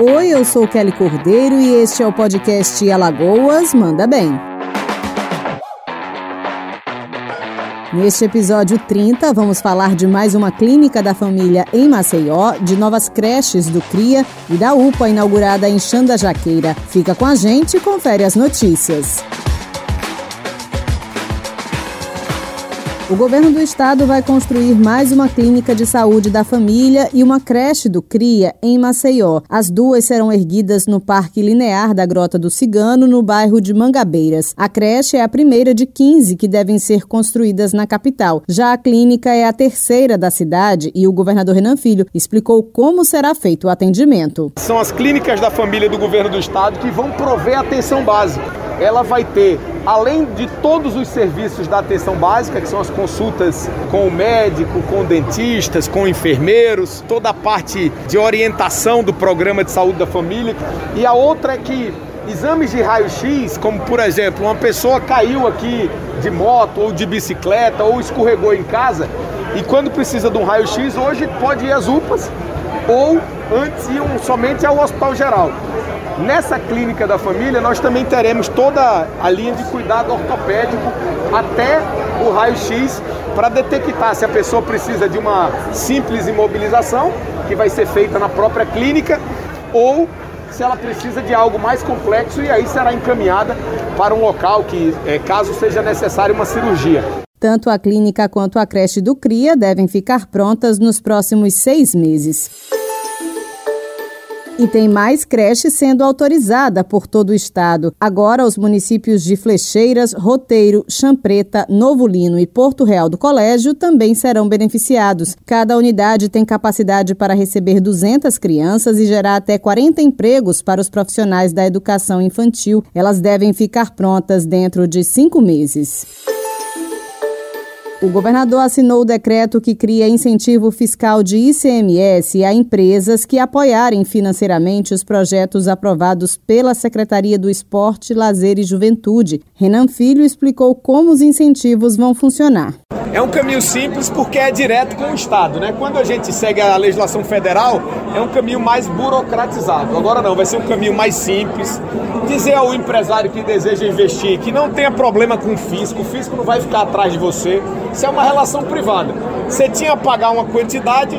Oi, eu sou Kelly Cordeiro e este é o podcast Alagoas Manda Bem. Neste episódio 30, vamos falar de mais uma clínica da família em Maceió, de novas creches do CRIA e da UPA inaugurada em Xanda Jaqueira. Fica com a gente e confere as notícias. O governo do estado vai construir mais uma clínica de saúde da família e uma creche do CRIA em Maceió. As duas serão erguidas no Parque Linear da Grota do Cigano, no bairro de Mangabeiras. A creche é a primeira de 15 que devem ser construídas na capital. Já a clínica é a terceira da cidade e o governador Renan Filho explicou como será feito o atendimento. São as clínicas da família do governo do estado que vão prover atenção básica ela vai ter, além de todos os serviços da atenção básica, que são as consultas com o médico, com dentistas, com enfermeiros, toda a parte de orientação do programa de saúde da família. E a outra é que exames de raio-x, como por exemplo, uma pessoa caiu aqui de moto ou de bicicleta ou escorregou em casa e quando precisa de um raio-x, hoje pode ir às UPAs ou antes iam somente ao Hospital Geral. Nessa clínica da família, nós também teremos toda a linha de cuidado ortopédico até o raio-x para detectar se a pessoa precisa de uma simples imobilização, que vai ser feita na própria clínica, ou se ela precisa de algo mais complexo e aí será encaminhada para um local que, é, caso seja necessário, uma cirurgia. Tanto a clínica quanto a creche do CRIA devem ficar prontas nos próximos seis meses. E tem mais creche sendo autorizada por todo o estado. Agora, os municípios de Flecheiras, Roteiro, Champreta, Novo Lino e Porto Real do Colégio também serão beneficiados. Cada unidade tem capacidade para receber 200 crianças e gerar até 40 empregos para os profissionais da educação infantil. Elas devem ficar prontas dentro de cinco meses. O governador assinou o decreto que cria incentivo fiscal de ICMS a empresas que apoiarem financeiramente os projetos aprovados pela Secretaria do Esporte, Lazer e Juventude. Renan Filho explicou como os incentivos vão funcionar. É um caminho simples porque é direto com o Estado, né? Quando a gente segue a legislação federal, é um caminho mais burocratizado. Agora não, vai ser um caminho mais simples. Dizer ao empresário que deseja investir que não tenha problema com o fisco, o fisco não vai ficar atrás de você. Isso é uma relação privada. Você tinha a pagar uma quantidade,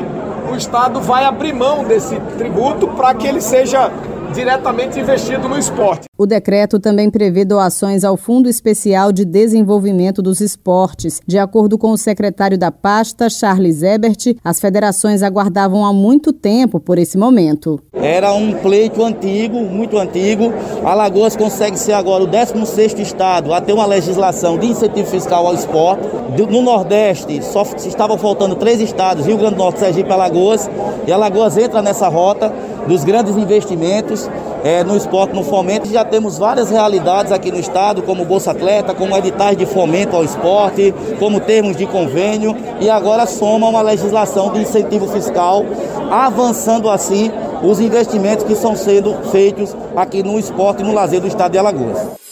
o Estado vai abrir mão desse tributo para que ele seja diretamente investido no esporte. O decreto também prevê doações ao Fundo Especial de Desenvolvimento dos Esportes. De acordo com o secretário da pasta, Charles Ebert, as federações aguardavam há muito tempo por esse momento. Era um pleito antigo, muito antigo. Alagoas consegue ser agora o 16º estado a ter uma legislação de incentivo fiscal ao esporte. No Nordeste, só estavam faltando três estados, Rio Grande do Norte, Sergipe e Alagoas. E Alagoas entra nessa rota dos grandes investimentos é, no esporte, no fomento. Já temos várias realidades aqui no estado, como Bolsa Atleta, como editais de fomento ao esporte, como termos de convênio e agora soma uma legislação de incentivo fiscal, avançando assim os investimentos que estão sendo feitos aqui no esporte e no lazer do estado de Alagoas.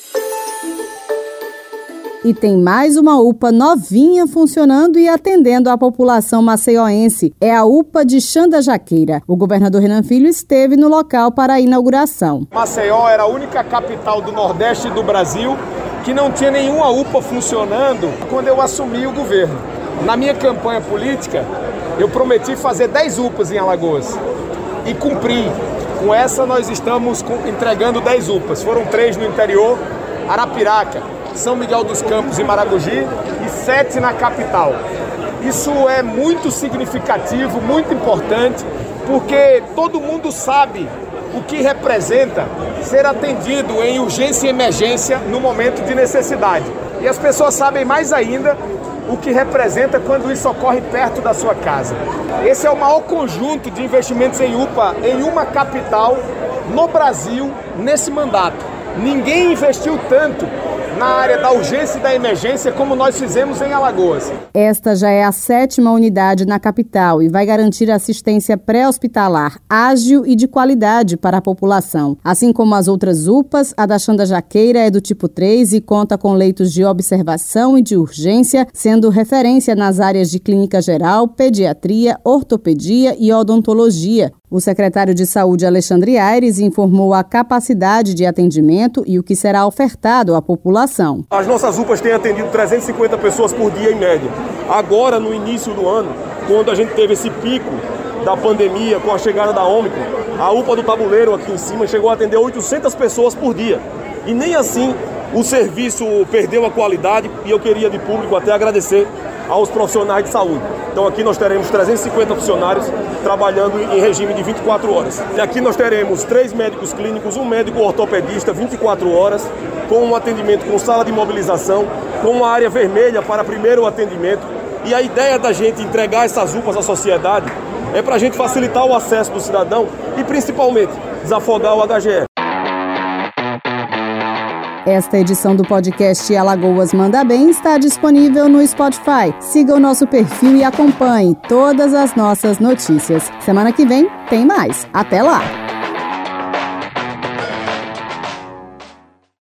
E tem mais uma UPA novinha funcionando e atendendo a população maceioense. É a UPA de Xanda Jaqueira. O governador Renan Filho esteve no local para a inauguração. Maceió era a única capital do Nordeste do Brasil que não tinha nenhuma UPA funcionando quando eu assumi o governo. Na minha campanha política, eu prometi fazer 10 UPAs em Alagoas e cumpri. Com essa, nós estamos entregando 10 UPAs. Foram três no interior, Arapiraca, são Miguel dos Campos e Maragogi e sete na capital. Isso é muito significativo, muito importante, porque todo mundo sabe o que representa ser atendido em urgência e emergência no momento de necessidade. E as pessoas sabem mais ainda o que representa quando isso ocorre perto da sua casa. Esse é o maior conjunto de investimentos em UPA em uma capital no Brasil nesse mandato. Ninguém investiu tanto na área da urgência e da emergência, como nós fizemos em Alagoas. Esta já é a sétima unidade na capital e vai garantir assistência pré-hospitalar ágil e de qualidade para a população. Assim como as outras UPAs, a da Xanda Jaqueira é do tipo 3 e conta com leitos de observação e de urgência, sendo referência nas áreas de clínica geral, pediatria, ortopedia e odontologia. O secretário de Saúde, Alexandre Aires, informou a capacidade de atendimento e o que será ofertado à população. As nossas UPAs têm atendido 350 pessoas por dia em média. Agora, no início do ano, quando a gente teve esse pico da pandemia com a chegada da Ômicron, a UPA do Tabuleiro aqui em cima chegou a atender 800 pessoas por dia. E nem assim o serviço perdeu a qualidade e eu queria de público até agradecer aos profissionais de saúde. Então aqui nós teremos 350 funcionários trabalhando em regime de 24 horas. E aqui nós teremos três médicos clínicos, um médico ortopedista 24 horas, com um atendimento com sala de mobilização, com uma área vermelha para primeiro atendimento. E a ideia da gente entregar essas UPAs à sociedade é para a gente facilitar o acesso do cidadão e principalmente desafogar o HGE. Esta edição do podcast Alagoas Manda Bem está disponível no Spotify. Siga o nosso perfil e acompanhe todas as nossas notícias. Semana que vem tem mais. Até lá!